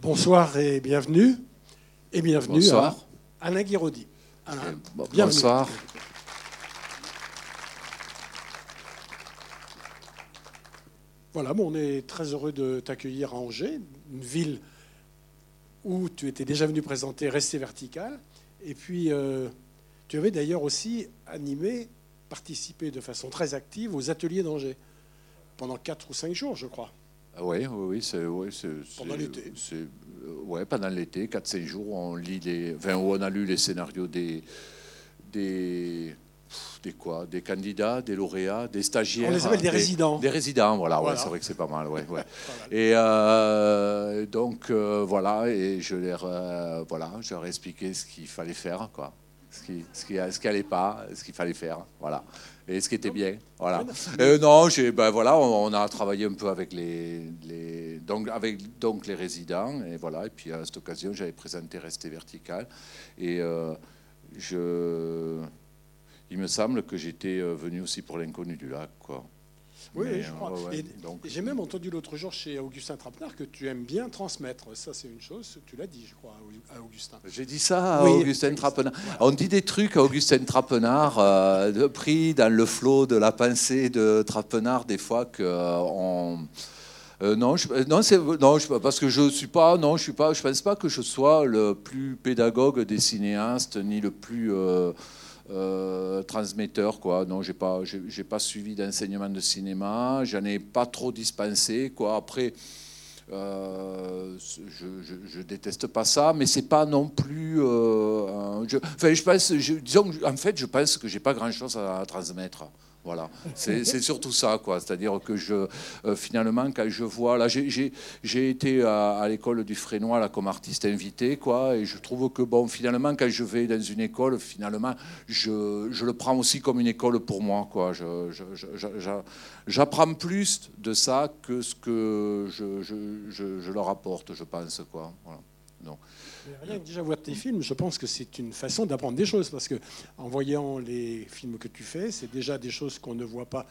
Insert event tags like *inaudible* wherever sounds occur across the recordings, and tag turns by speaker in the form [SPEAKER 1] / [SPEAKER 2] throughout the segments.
[SPEAKER 1] Bonsoir et bienvenue. Et bienvenue
[SPEAKER 2] Bonsoir.
[SPEAKER 1] à Alain Guiraudy. Alain, bienvenue.
[SPEAKER 2] Bonsoir.
[SPEAKER 1] Voilà, bon, on est très heureux de t'accueillir à Angers, une ville où tu étais déjà venu présenter Rester vertical. Et puis, euh, tu avais d'ailleurs aussi animé, participé de façon très active aux ateliers d'Angers pendant 4 ou 5 jours, je crois.
[SPEAKER 2] Ah Oui, oui, oui, c'est, oui, c'est,
[SPEAKER 1] Pendant
[SPEAKER 2] c'est-
[SPEAKER 1] l'été.
[SPEAKER 2] ouais, pendant l'été, 4-5 jours, on lit les, enfin, où on a lu les scénarios des, des, des quoi, des candidats, des lauréats, des stagiaires.
[SPEAKER 1] On les appelle des résidents.
[SPEAKER 2] Des résidents, voilà, ouais, c'est vrai que c'est pas mal, ouais, ouais. *laughs* Et euh, donc euh, voilà, et je leur, euh, voilà, je leur ai expliqué ce qu'il fallait faire, quoi, ce qui, ce qui, ce qui allait pas, ce qu'il fallait faire, voilà, et ce qui était bien, voilà. Euh, non, j'ai, ben voilà, on, on a travaillé un peu avec les, les donc avec donc les résidents, et voilà, et puis à cette occasion, j'avais présenté Rester vertical, et euh, je, il me semble que j'étais euh, venu aussi pour l'inconnu du lac, quoi.
[SPEAKER 1] Oui,
[SPEAKER 2] Mais,
[SPEAKER 1] je
[SPEAKER 2] euh,
[SPEAKER 1] crois.
[SPEAKER 2] ouais, donc-
[SPEAKER 1] J'ai même entendu l'autre jour chez Augustin Trapenard que tu aimes bien transmettre. Ça, c'est une chose, tu l'as dit, je crois, à Augustin.
[SPEAKER 2] J'ai dit ça à
[SPEAKER 1] Oui,
[SPEAKER 2] Augustin Trapenard. On dit des trucs à Augustin Trapenard, euh, pris dans le flot de la pensée de Trapenard, des fois que euh, on. euh, non, je, non, c'est non, je, parce que je suis pas, non, je suis pas, je pense pas que je sois le plus pédagogue des cinéastes ni le plus euh, euh, transmetteur, quoi. Non, j'ai pas, j'ai pas suivi d'enseignement de cinéma, j'en ai pas trop dispensé, quoi. Après. Euh, je, déteste pas ça, mais c'est pas non plus. euh, je, je pense, en fait, je pense que j'ai pas grand chose à, transmettre. Voilà, c'est surtout ça, quoi. C'est-à-dire que je, euh, finalement, quand je vois, là, j'ai- été à, l'école du Frénois là comme artiste invité, quoi, et je trouve que bon, finalement, quand je vais dans une école, finalement, je, je le prends aussi comme une école pour moi, quoi. J'apprends plus de ça que ce que je, je- je- leur apporte, je pense, quoi.
[SPEAKER 1] Mais Rien que déjà voir tes films, je pense que c'est une façon d'apprendre des choses parce que en voyant les films que tu fais, c'est déjà des choses qu'on ne voit pas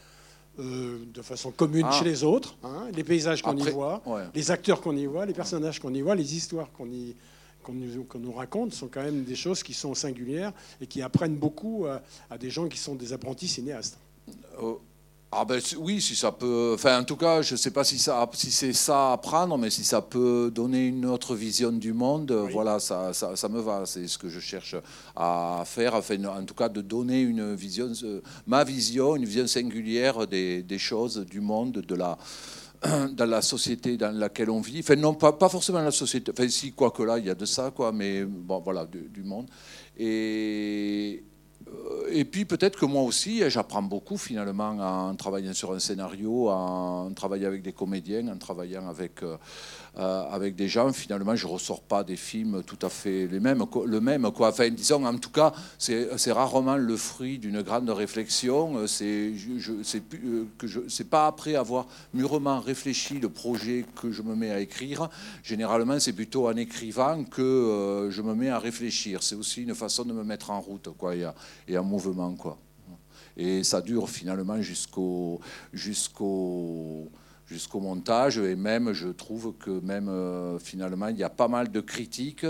[SPEAKER 1] euh, de façon commune
[SPEAKER 2] Ah.
[SPEAKER 1] chez les autres. hein. les paysages qu'on y voit,
[SPEAKER 2] ouais.
[SPEAKER 1] les acteurs qu'on y voit, les personnages qu'on y voit, les histoires qu'on y qu'on nous, nous raconte sont quand même des choses qui sont singulières et qui apprennent beaucoup à, à des gens qui sont des apprentis cinéastes.
[SPEAKER 2] Euh, ah ben oui, si ça peut. Enfin, en tout cas, je ne sais pas si ça, si c'est ça à prendre, mais si ça peut donner une autre vision du monde,
[SPEAKER 1] Oui.
[SPEAKER 2] voilà, ça, ça, ça me va. C'est ce que je cherche à faire. Enfin, en tout cas, de donner une vision, euh, ma vision, une vision singulière des, des choses, du monde, de la *clears throat* dans la société dans laquelle on vit. Enfin, non, pas, pas forcément la société. Enfin, si, quoique là, il y a de ça, quoi, mais bon, voilà, du, du monde. Et, et puis peut-être que moi aussi, j'apprends beaucoup finalement en travaillant sur un scénario, en travaillant avec des comédiens, en travaillant avec, euh, euh, avec des gens. Finalement, je ne ressors pas des films tout à fait les mêmes, le même. Quoi. Enfin, disons, en tout cas, c'est rarement le fruit d'une grande réflexion. Euh, C'est que c'est pas après avoir mûrement réfléchi le projet que je me mets à écrire. Généralement, c'est plutôt en écrivant que je me mets à réfléchir. C'est aussi une façon de me mettre en route quoi, et, à- et Et ça dure finalement jusqu'au montage. Et même, je trouve que même euh, finalement, il y a pas mal de critiques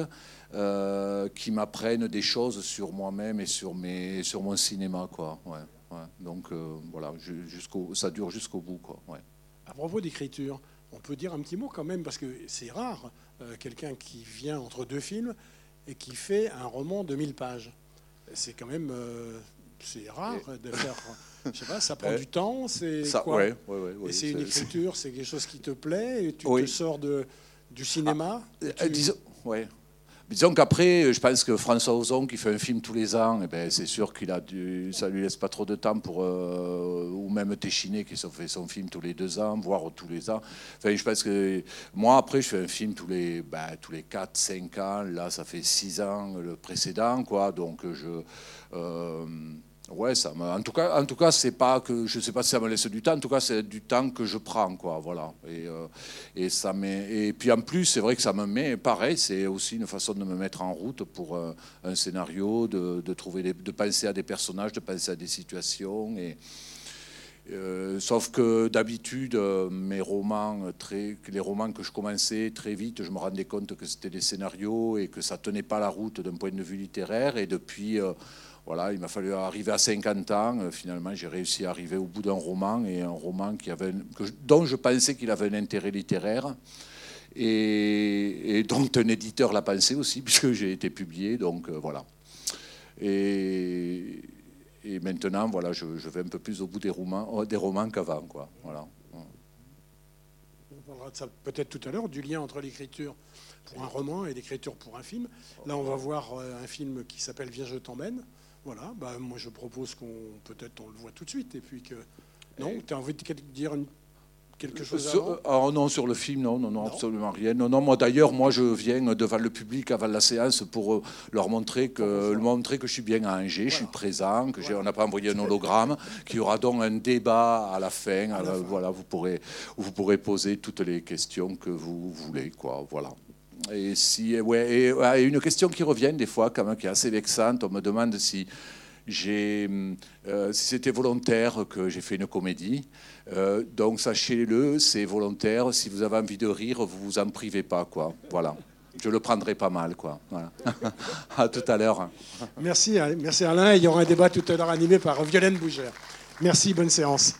[SPEAKER 2] euh, qui m'apprennent des choses sur moi-même et sur, mes, sur mon cinéma. Quoi. Ouais. Donc euh, voilà, ça dure jusqu'au bout. Quoi. Ouais.
[SPEAKER 1] À propos d'écriture, on peut dire un petit mot quand même, parce que c'est rare, quelqu'un qui vient entre deux films et qui fait un roman de 1000 pages. C'est quand même euh, c'est rare de faire. Je sais pas, ça prend *laughs* du temps, c'est
[SPEAKER 2] Ça,
[SPEAKER 1] quoi
[SPEAKER 2] ouais, ouais, ouais,
[SPEAKER 1] Et c'est une écriture, c'est quelque chose qui te plaît, et tu
[SPEAKER 2] Oui.
[SPEAKER 1] te sors de, du cinéma. et
[SPEAKER 2] Euh,
[SPEAKER 1] tu-
[SPEAKER 2] disons, ouais. Disons qu'après, je pense que François Ozon, qui fait un film tous les ans, eh ben, c'est sûr qu'il a du, ça lui laisse pas trop de temps pour, euh, ou même Téchiné qui fait son film tous les deux ans, voire tous les ans. Enfin, je pense que moi, après, je fais un film tous les, ben, tous les 4, 5 ans. Là, ça fait 6 ans le précédent, quoi. Donc, je, euh, Ouais, ça me, en tout cas, en tout cas, c'est pas que je sais pas si ça me laisse du temps. En tout cas, c'est du temps que je prends, quoi. Voilà. Et, euh, et ça met, et puis en plus, c'est vrai que ça me met, pareil, c'est aussi une façon de me mettre en route pour euh, un scénario, de, de trouver, de penser à des personnages, de penser à des situations et Euh, sauf que d'habitude, mes romans, très, les romans que je commençais très vite, je me rendais compte que c'était des scénarios et que ça tenait pas la route d'un point de vue littéraire. Et depuis, voilà, il m'a fallu arriver à 50 ans. finalement, j'ai réussi à arriver au bout d'un roman et un roman qui avait, dont je pensais qu'il avait un intérêt littéraire. Et, dont un éditeur l'a pensé aussi, *laughs* puisque j'ai été publié. Donc voilà. Et maintenant, voilà, je, vais un peu plus au bout des romans, oh, des romans qu'avant. Quoi. Voilà.
[SPEAKER 1] On parlera de ça peut-être tout à l'heure, du lien entre l'écriture pour un roman et l'écriture pour un film. Là, on va voir euh, un film qui s'appelle Viens, je t'emmène. Voilà, bah, moi je propose qu'on peut-être on le voit tout de suite et puis que non, tu as envie de dire une quelque chose
[SPEAKER 2] sur, oh Non, sur le film, non, non, non, absolument rien. Non, non, moi d'ailleurs, moi je viens devant le public avant la séance pour euh, leur montrer que, leur montrer que je suis bien à Angers, je suis présent, que on n'a pas envoyé un hologramme, qu'il y aura donc un débat à la fin. Voilà, vous pourrez, vous pourrez poser toutes les questions que vous voulez, quoi. Voilà. Et si, ouais, et, une question qui revient des fois, quand même, qui est assez vexante. On me demande si j'ai, euh, si c'était volontaire que j'ai fait une comédie. Euh, donc sachez-le, c'est volontaire. Si vous avez envie de rire, vous vous en privez pas, quoi. Voilà. Je le prendrai pas mal, quoi. Voilà. *laughs* à tout à l'heure.
[SPEAKER 1] Merci, merci Alain. Il y aura un débat tout à l'heure animé par Violaine Bougère. Merci, bonne séance.